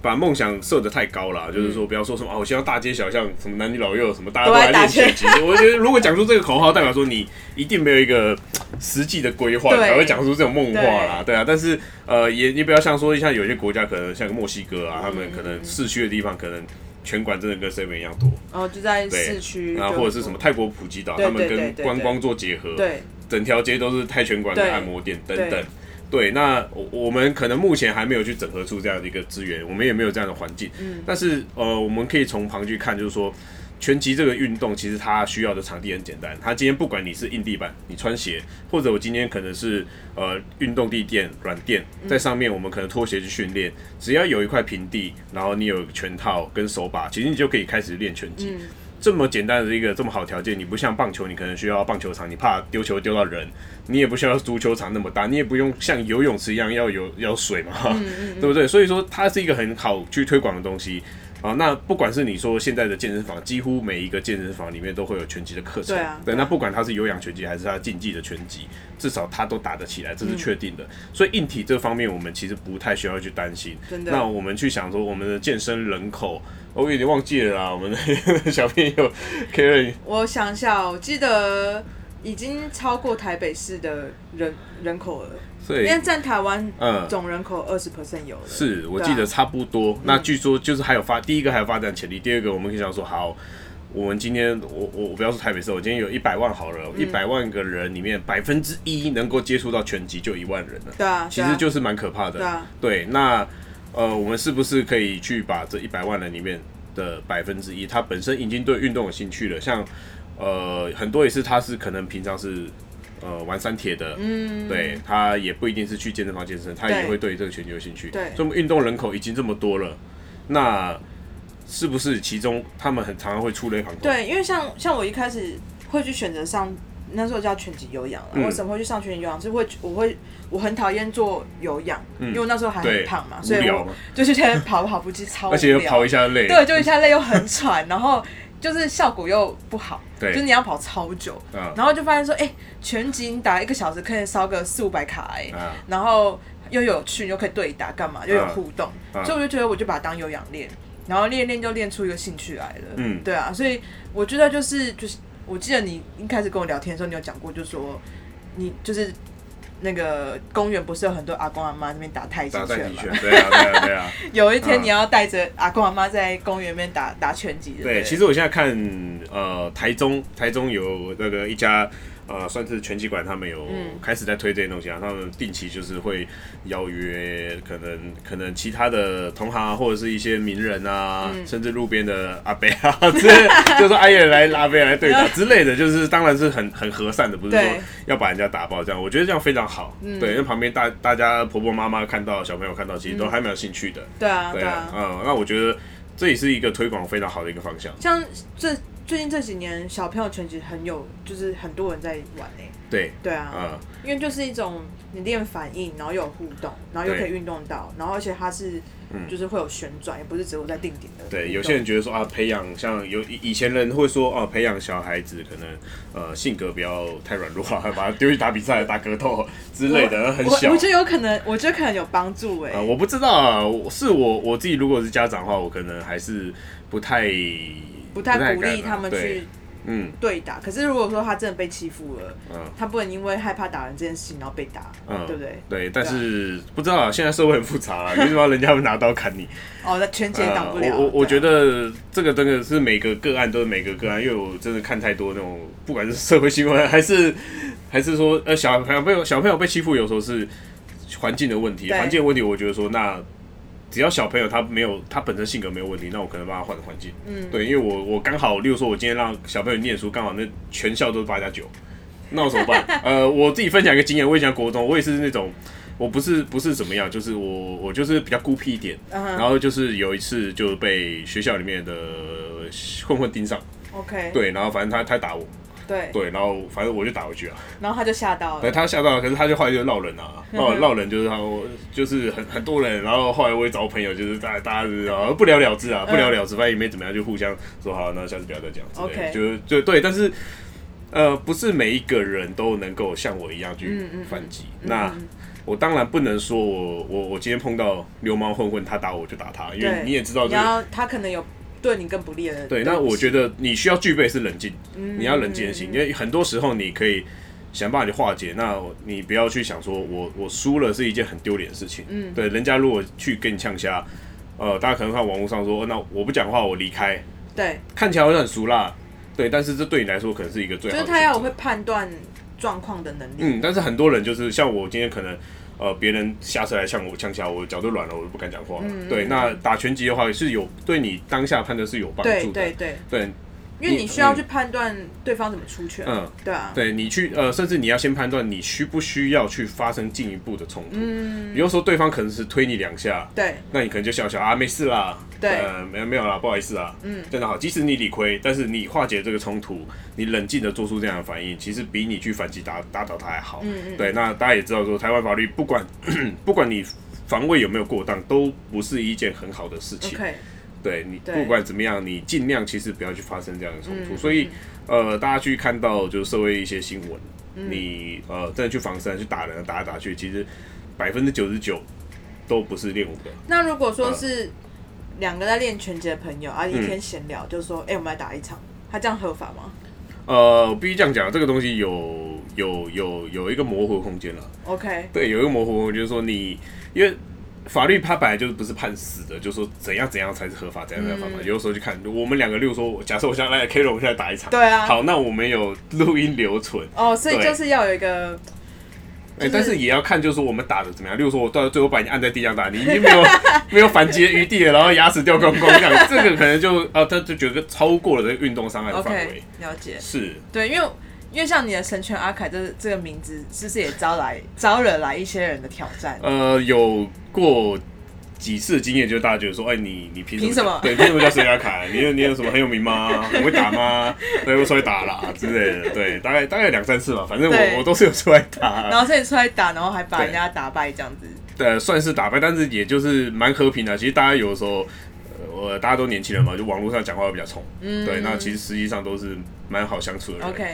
把梦想设得太高了，就是说不要说什么哦，我希望大街小巷什么男女老幼什么大家都来练拳击。我觉得如果讲出这个口号，代表说你一定没有一个实际的规划，才会讲出这种梦话啦。对啊，但是呃，也你不要像说像有些国家可能像墨西哥啊，他们可能市区的地方可能拳馆真的跟 seven 一样多。哦，就在市区，然后或者是什么泰国普吉岛，他们跟观光做结合，对，整条街都是泰拳馆跟按摩店等等。对，那我我们可能目前还没有去整合出这样的一个资源，我们也没有这样的环境。嗯，但是呃，我们可以从旁去看，就是说，拳击这个运动其实它需要的场地很简单。它今天不管你是硬地板，你穿鞋，或者我今天可能是呃运动地垫软垫，在上面我们可能拖鞋去训练，只要有一块平地，然后你有拳套跟手把，其实你就可以开始练拳击。嗯这么简单的一个这么好条件，你不像棒球，你可能需要棒球场，你怕丢球丢到人，你也不需要足球场那么大，你也不用像游泳池一样要有要水嘛，嗯嗯嗯对不对？所以说它是一个很好去推广的东西啊。那不管是你说现在的健身房，几乎每一个健身房里面都会有拳击的课程，对啊，对。那不管它是有氧拳击还是它竞技的拳击，至少它都打得起来，这是确定的。嗯、所以硬体这方面，我们其实不太需要去担心。真的。那我们去想说，我们的健身人口。我有点忘记了啦，我们的 小朋友 Karen，我想一下，我记得已经超过台北市的人人口了，所以因为占台湾总人口二十 percent 有了。是我记得差不多。啊、那据说就是还有发，第一个还有发展潜力，第二个我们可以想说，好，我们今天我我我不要说台北市，我今天有一百万好了，一百、嗯、万个人里面百分之一能够接触到拳击就一万人了，对啊，其实就是蛮可怕的，对啊，对，那。呃，我们是不是可以去把这一百万人里面的百分之一，他本身已经对运动有兴趣了？像呃，很多也是他是可能平常是呃玩三铁的，嗯，对，他也不一定是去健身房健身，他也会对这个拳击有兴趣。对，所以我们运动人口已经这么多了，那是不是其中他们很常常会出类旁通？对，因为像像我一开始会去选择上。那时候叫拳击有氧了，嗯、我怎么会去上拳击有氧？是会我会我很讨厌做有氧，嗯、因为我那时候还很胖嘛，所以我就是现在跑跑步机超无聊，而且又跑一下累，对，就一下累又很喘，然后就是效果又不好，对，就是你要跑超久，嗯、然后就发现说，哎、欸，拳击你打一个小时可以烧个四五百卡哎、然后又有趣，又可以对打干嘛，又有互动，所以我就觉得我就把它当有氧练，然后练练就练出一个兴趣来了，嗯，对啊，所以我觉得就是就是。我记得你一开始跟我聊天的时候，你有讲过，就是说你就是那个公园不是有很多阿公阿妈那边打太极拳吗？对啊，对啊，对啊。有一天你要带着阿公阿妈在公园那边打打拳击。对，其实我现在看呃台中，台中有那个一家。呃，算是拳击馆，他们有开始在推这些东西啊。嗯、他们定期就是会邀约，可能可能其他的同行啊，或者是一些名人啊，嗯、甚至路边的阿伯啊，之类，就说阿爷来阿伯来对打之类的，就是当然是很很和善的，不是说要把人家打爆这样。我觉得这样非常好。嗯、对，因为旁边大大家婆婆妈妈看到小朋友看到，其实都还蛮有兴趣的。对啊，对啊。嗯，那我觉得这也是一个推广非常好的一个方向。像这。最近这几年，小朋友拳击很有，就是很多人在玩诶。对对啊，嗯，因为就是一种你练反应，然后又有互动，然后又可以运动到，然后而且它是，就是会有旋转，也不是只有在定点的。对，有些人觉得说啊，培养像有以前人会说啊，培养小孩子可能呃性格不要太软弱啊，把他丢去打比赛、打格斗之类的，很小。我觉得有可能，我觉得可能有帮助诶。我不知道啊，是我我自己如果是家长的话，我可能还是不太。不太鼓励他们去嗯对打，可是如果说他真的被欺负了，嗯，他不能因为害怕打人这件事情然后被打，嗯，对不对？对，但是不知道啊，现在社会很复杂啊，为什么人家会拿刀砍你？哦，那拳击挡不了。我我觉得这个真的是每个个案都是每个个案，因为我真的看太多那种，不管是社会新闻 还是还是说呃小朋友被小朋友被欺负，有时候是环境的问题，环境的问题，我觉得说那。只要小朋友他没有他本身性格没有问题，那我可能帮他换个环境。嗯，对，因为我我刚好，例如说，我今天让小朋友念书，刚好那全校都是八加九，那我怎么办？呃，我自己分享一个经验，我以前国中，我也是那种，我不是不是怎么样，就是我我就是比较孤僻一点，然后就是有一次就被学校里面的混混盯上。OK，对，然后反正他他打我。对。对，然后反正我就打回去啊，然后他就吓到了，对，他吓到了，可是他就后来就闹人啊，闹闹人就是他，就是很很多人，然后后来我也找朋友，就是大大家就是啊不了了之啊，不了了之，反正也没怎么样，就互相说好，那下次不要再讲，OK，就就对，但是呃，不是每一个人都能够像我一样去反击，那我当然不能说我我我今天碰到流氓混混，他打我就打他，因为你也知道，然后他可能有。对你更不利的。对，那我觉得你需要具备是冷静，嗯、你要冷静的心，因为很多时候你可以想办法去化解。那你不要去想说我我输了是一件很丢脸的事情。嗯，对，人家如果去跟你呛虾，呃，大家可能看网络上说，那我不讲话，我离开。对，看起来好像很俗辣，对，但是这对你来说可能是一个最好的。就是他要会判断状况的能力。嗯，但是很多人就是像我今天可能。呃，别人下车来向我呛下，我脚都软了，我都不敢讲话。嗯、对，那打拳击的话，是有对你当下判断是有帮助的。对对对。对因为你需要去判断对方怎么出拳，嗯，对啊，对你去呃，甚至你要先判断你需不需要去发生进一步的冲突。嗯，比如说对方可能是推你两下，对，那你可能就笑笑啊，没事啦，对，呃，没有没有啦，不好意思啊，嗯，真的好，即使你理亏，但是你化解这个冲突，你冷静的做出这样的反应，其实比你去反击打打倒他还好。嗯嗯，对，那大家也知道说，台湾法律不管 不管你防卫有没有过当，都不是一件很好的事情。Okay. 对你不管怎么样，你尽量其实不要去发生这样的冲突。所以，呃，大家去看到就是社会一些新闻，你呃真的去防身去打人打来打去，其实百分之九十九都不是练武的。那如果说是两个在练拳击的朋友啊，一天闲聊，就是说，哎，我们来打一场，他这样合法吗？呃，我必须这样讲，这个东西有有有有一个模糊空间了。OK，对，有一个模糊空间，就是说你因为。法律它本来就是不是判死的，就是说怎样怎样才是合法，怎样怎样合法。嗯、有的时候就看我们两个，例如说，假设我现在来 K 龙，我现在打一场，对啊，好，那我们有录音留存哦，所以就是要有一个，哎，但是也要看，就是说我们打的怎么样。例如说，我到最后把你按在地上打，你已经没有 没有反击的余地了，然后牙齿掉光光这样，这个可能就啊，他就觉得超过了这个运动伤害的范围。Okay, 了解，是对，因为。因为像你的神拳阿凯这这个名字，是不是也招来招惹来一些人的挑战？呃，有过几次的经验，就是大家觉得说，哎，你你凭凭什么？对，凭什么叫神拳阿凯？你有你有什么很有名吗？很会打吗？对，我出来打啦之类的。对，大概大概两三次吧，反正我我都是有出来打。然后所以出来打，然后还把人家打败这样子。对，算是打败，但是也就是蛮和平的。其实大家有的时候，呃，我大家都年轻人嘛，就网络上讲话会比较冲。嗯。对，那其实实际上都是蛮好相处的人。OK。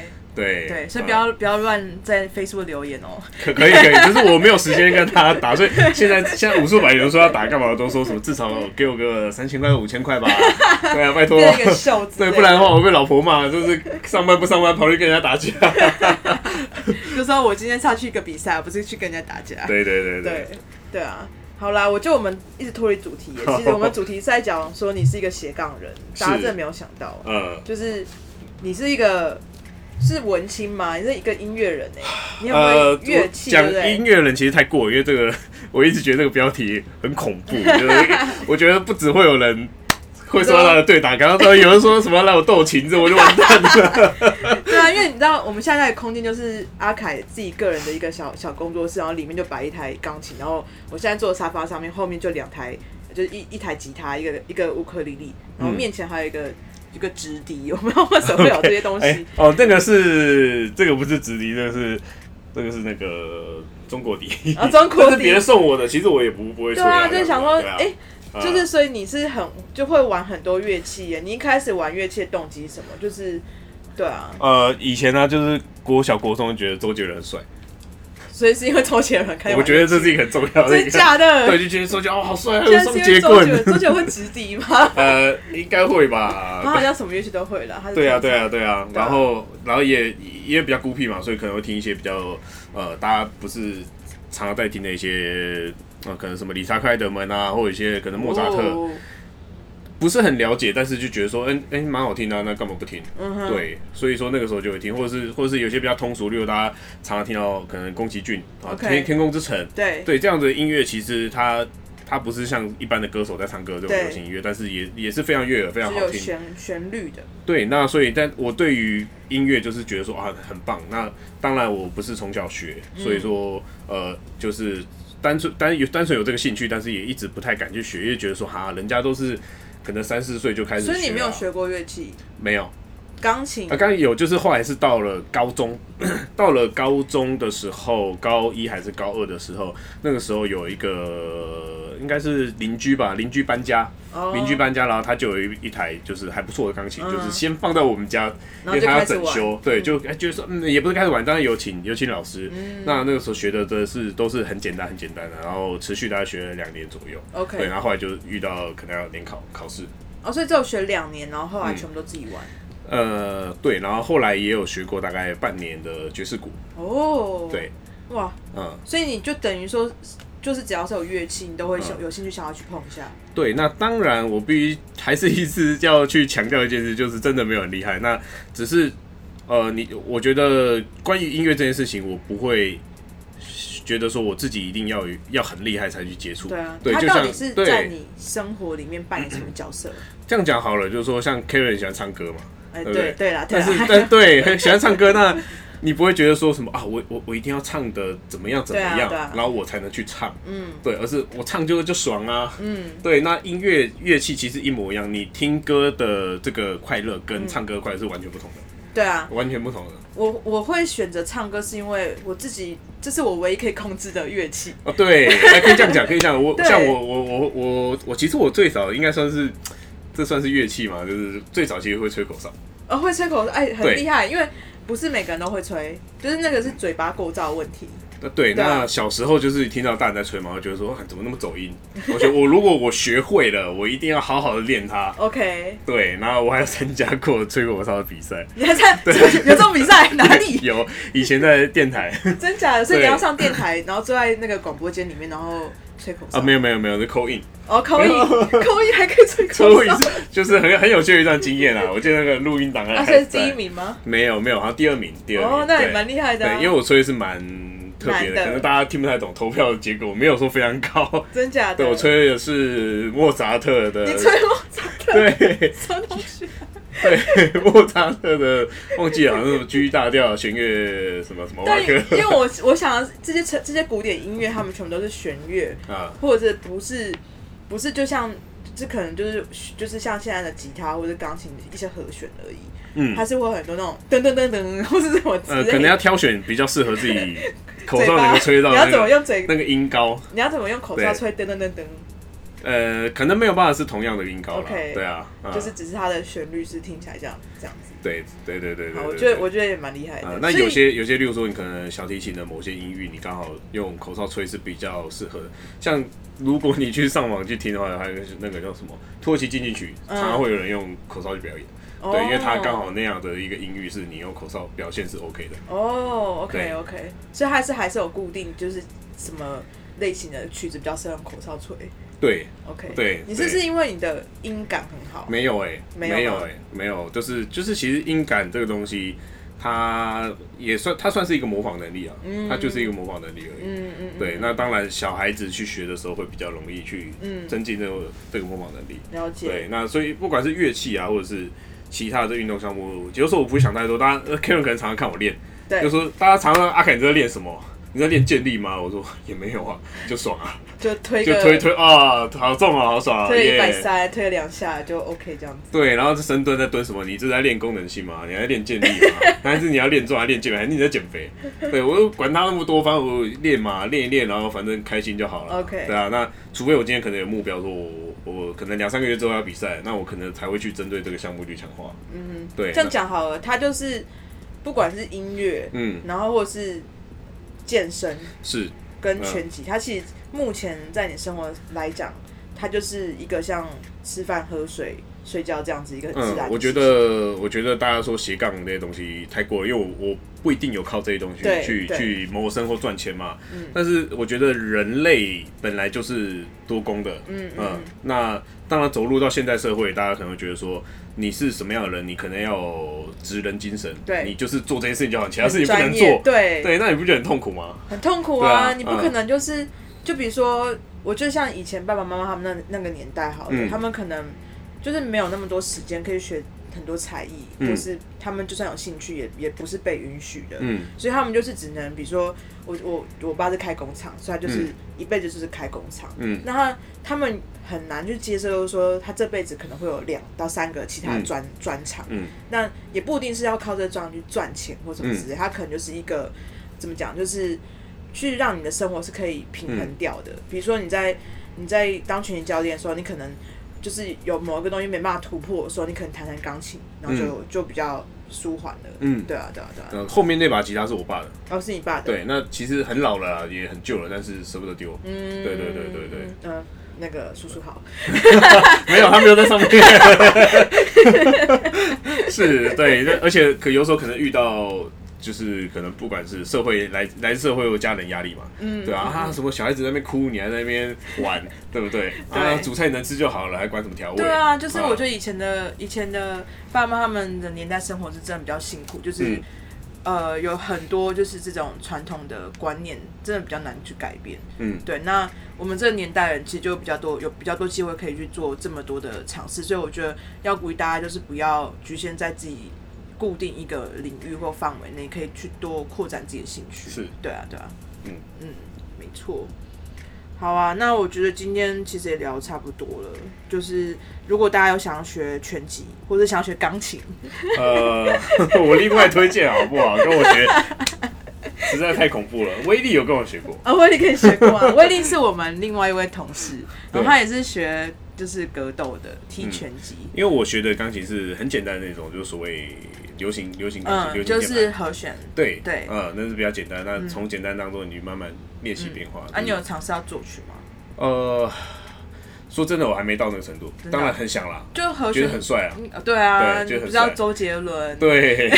对对，所以不要不要乱在 Facebook 留言哦。可可以可以，就是我没有时间跟他打，所以 现在现在武术版有人说要打干嘛，都说什么至少给我个三千块五千块吧。对啊，拜托。对，不然的话我被老婆骂，就是上班不上班跑去跟人家打架。就说我今天下去一个比赛，不是去跟人家打架。对对对对对对啊！好啦，我就我们一直脱离主题耶。其实我们主题是在讲说你是一个斜杠人，大家真的没有想到，嗯，就是你是一个是文青吗？你是一个音乐人哎，你有没有乐器？讲音乐人其实太过，因为这个 我一直觉得这个标题很恐怖，就是我觉得不只会有人。会说他的对打，刚刚说有人说什么让我斗琴子，我就完蛋了。对啊，因为你知道我们现在的空间就是阿凯自己个人的一个小小工作室，然后里面就摆一台钢琴，然后我现在坐的沙发上面，后面就两台，就是一一台吉他，一个一个乌克丽丽，然后面前还有一个、嗯、一个直笛，我不知道为什么会有这些东西。Okay. 欸、哦，那个是这个不是直笛，这个是这个是那个中国笛啊，中国笛，别人送我的，其实我也不不会吹。对啊，就想说，哎、欸。就是，所以你是很就会玩很多乐器耶。你一开始玩乐器的动机是什么？就是，对啊。呃，以前呢、啊，就是国小国中觉得周杰伦帅，所以是因为周杰伦开始。我觉得这是一个很重要的。真的假的？对，就觉得周杰伦哦好帅，还有双截棍。周杰伦会直笛吗？呃，应该会吧。他好像什么乐器都会了。对啊，对啊，对啊。然后，然后也因为比较孤僻嘛，所以可能会听一些比较呃，大家不是常常在听的一些。啊，可能什么理查克莱德门啊，或者一些可能莫扎特，不是很了解，但是就觉得说，嗯、欸，哎、欸，蛮好听的、啊，那干嘛不听？嗯哼，对，所以说那个时候就会听，或者是或者是有些比较通俗，例如大家常常听到可能宫崎骏啊，天天空之城，对对，这样的音乐其实它它不是像一般的歌手在唱歌这种流行音乐，但是也也是非常悦耳，非常好听，旋旋律的。对，那所以但我对于音乐就是觉得说啊很棒，那当然我不是从小学，所以说呃就是。单纯单有单纯有这个兴趣，但是也一直不太敢去学，因为觉得说哈，人家都是可能三四岁就开始学。所以你没有学过乐器？没有，钢琴啊，刚有，就是后来是到了高中，到了高中的时候，高一还是高二的时候，那个时候有一个。应该是邻居吧，邻居搬家，邻、oh. 居搬家，然后他就有一一台就是还不错的钢琴，uh. 就是先放在我们家，因为他要整修，对，就就是说，嗯，也不是开始玩，当然有请有请老师，嗯、那那个时候学的的是都是很简单很简单的，然后持续大概学了两年左右，OK，对，然后后来就遇到可能要联考考试，哦，oh, 所以只有学两年，然后后来全部都自己玩，嗯、呃，对，然后后来也有学过大概半年的爵士鼓，哦，oh. 对，哇，嗯，所以你就等于说。就是只要是有乐器，你都会有有兴趣想要去碰一下。嗯、对，那当然我必须还是一直要去强调一件事，就是真的没有很厉害。那只是呃，你我觉得关于音乐这件事情，我不会觉得说我自己一定要要很厉害才去接触。对啊，对，他到底是在你生活里面扮演什么角色？这样讲好了，就是说像 Karen 喜欢唱歌嘛，哎、欸，对对，对啦，但是但对喜欢唱歌那。你不会觉得说什么啊？我我我一定要唱的怎么样怎么样，然后我才能去唱。嗯，对，而是我唱就就爽啊。嗯，对。那音乐乐器其实一模一样，你听歌的这个快乐跟唱歌快乐是完全不同的。对啊，完全不同的。我我会选择唱歌，是因为我自己这是我唯一可以控制的乐器。哦，对，可以这样讲，可以这样。我像我我我我我其实我最早应该算是这算是乐器嘛，就是最早其实会吹口哨。哦，会吹口哨，哎，很厉害，因为。不是每个人都会吹，就是那个是嘴巴构造问题。那，对，那小时候就是听到大人在吹嘛，我觉得说怎么那么走音？我觉得我如果我学会了，我一定要好好的练它。OK。对，然后我还有参加过吹口哨的比赛。你还参 对 有这种比赛？哪里有？以前在电台。真假的？所以你要上电台，然后坐在那个广播间里面，然后。吹口哨啊，没有没有没有，是 call in 哦，call in，call in 还可以吹口哨，就是很很有趣的一段经验啊！我记得那个录音档案，啊，是第一名吗？没有没有，好像第二名，第二名。哦，那也蛮厉害的。对，因为我吹的是蛮特别的，可能大家听不太懂投票的结果，没有说非常高。真假的？对，我吹的是莫扎特的。你吹莫扎特？对，什么东西？对，莫扎特的忘记了，好像什么 G 大调弦乐什么什么。对，因为我我想这些这些古典音乐，他们全部都是弦乐啊，或者是不是不是就像这可能就是就是像现在的吉他或者钢琴一些和弦而已。嗯，它是会有很多那种噔噔噔噔，或是什么之类。呃，可能要挑选比较适合自己 口哨能够吹到。你要怎么用嘴那个音高？你要怎么用口哨吹噔噔噔噔？呃，可能没有办法是同样的音高了，okay, 对啊，嗯、就是只是它的旋律是听起来这样这样子。对对对对对，我觉得我觉得也蛮厉害的。呃、那有些有些，例如说你可能小提琴的某些音域，你刚好用口哨吹是比较适合的。像如果你去上网去听的话，还有那个叫什么土耳其进行曲，常常会有人用口哨去表演。，对，因为他刚好那样的一个音域是你用口哨表现是 OK 的。哦，OK OK，所以还是还是有固定，就是什么类型的曲子比较适合用口哨吹。对，OK，对，你是不是因为你的音感很好？没有哎、欸，没有哎、欸，没有，就是就是其实音感这个东西。它也算，它算是一个模仿能力啊，嗯、它就是一个模仿能力而已。嗯嗯，嗯对，那当然小孩子去学的时候会比较容易去增进这个、嗯、这个模仿能力。了解。对，那所以不管是乐器啊，或者是其他的运动项目，有时候我不会想太多。大家 Karen 可能常常看我练，对，就说大家常常阿凯你在练什么？你在练健力吗？我说也没有啊，就爽啊，就推就推推啊，好重啊，好爽啊，推一百三推两下就 OK 这样子。对，然后这深蹲在蹲什么？你这是在练功能性吗？你还在练健力吗？还是你要练重还是练健美？还是你在减肥？对，我管他那么多，反正我练嘛，练一练，然后反正开心就好了。OK。对啊，那除非我今天可能有目标，说我我可能两三个月之后要比赛，那我可能才会去针对这个项目去强化。嗯，对。这样讲好了，他就是不管是音乐，嗯，然后或是。健身是跟拳击，它其实目前在你生活来讲，它就是一个像吃饭、喝水、睡觉这样子一个很自然。嗯，我觉得，我觉得大家说斜杠那些东西太过了，因为我我不一定有靠这些东西去去谋生或赚钱嘛。嗯。但是我觉得人类本来就是多功的。嗯嗯，嗯。那当然，走入到现代社会，大家可能会觉得说。你是什么样的人？你可能要职人精神，对，你就是做这件事情就好，其他事情不能做，对对，那你不觉得很痛苦吗？很痛苦啊！啊你不可能就是，嗯、就比如说，我就像以前爸爸妈妈他们那那个年代，好了，嗯、他们可能就是没有那么多时间可以学很多才艺，嗯、就是他们就算有兴趣也，也也不是被允许的，嗯，所以他们就是只能，比如说我我我爸是开工厂，所以他就是一辈子就是开工厂，嗯，那他他们。很难去接受，说他这辈子可能会有两到三个其他的专专长，嗯，那也不一定是要靠这个专长去赚钱或什么之类，他可能就是一个怎么讲，就是去让你的生活是可以平衡掉的。比如说你在你在当拳击教练的时候，你可能就是有某一个东西没办法突破的时候，你可能弹弹钢琴，然后就就比较舒缓了。嗯，对啊，对啊，对啊。后面那把吉他是我爸的，哦，是你爸的。对，那其实很老了，也很旧了，但是舍不得丢。嗯，对对对对对，嗯。那个叔叔好，没有，他没有在上面。是，对，而且可有时候可能遇到，就是可能不管是社会来来自社会或家人压力嘛，嗯，对啊，他什么小孩子在那边哭，你还在那边玩，对不对？对啊，煮菜能吃就好了，还管什么调味？对啊，就是我觉得以前的以前的爸妈他们的年代生活是真的比较辛苦，就是。呃，有很多就是这种传统的观念，真的比较难去改变。嗯，对。那我们这个年代人其实就比较多，有比较多机会可以去做这么多的尝试，所以我觉得要鼓励大家，就是不要局限在自己固定一个领域或范围内，可以去多扩展自己的兴趣。是，对啊，对啊。嗯嗯，没错。好啊，那我觉得今天其实也聊得差不多了。就是如果大家有想要学拳击，或者想要学钢琴，呃，我另外推荐好不好？跟我学 实在太恐怖了。威力有跟我学过啊，威力可以学过啊。威力是我们另外一位同事，然后他也是学就是格斗的，踢拳击。因为我学的钢琴是很简单的那种，就是所谓。流行流行钢琴，就是和弦。对对，嗯，那是比较简单。那从简单当中，你慢慢练习变化。啊，你有尝试要作曲吗？呃，说真的，我还没到那个程度。当然很想啦，就和弦，觉得很帅啊。对啊，你不知道周杰伦？对，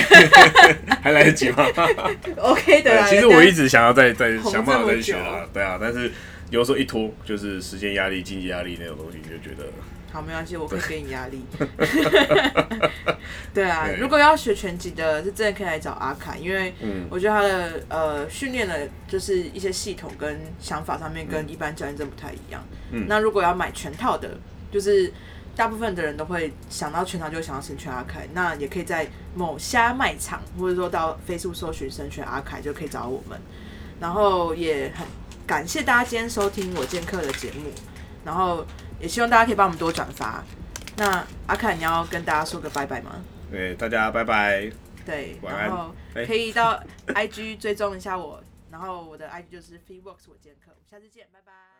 还来得及吗？OK 的。其实我一直想要再再想办法再学啊。对啊，但是有时候一拖，就是时间压力、经济压力那种东西，你就觉得。好，没关系，我可以给你压力。对啊，如果要学拳击的，是真的可以来找阿凯，因为我觉得他的呃训练的，就是一些系统跟想法上面跟一般教练真不太一样。嗯，那如果要买全套的，就是大部分的人都会想到全套，就会想到神拳阿凯。那也可以在某虾卖场，或者说到 Facebook 搜寻神拳阿凯，就可以找到我们。然后也很感谢大家今天收听我剑客的节目，然后。也希望大家可以帮我们多转发。那阿凯，你要跟大家说个拜拜吗？对，大家拜拜。对，然后可以到 IG 追踪一下我，然后我的 IG 就是 f e e w o r k s 我健客，下次见，拜拜。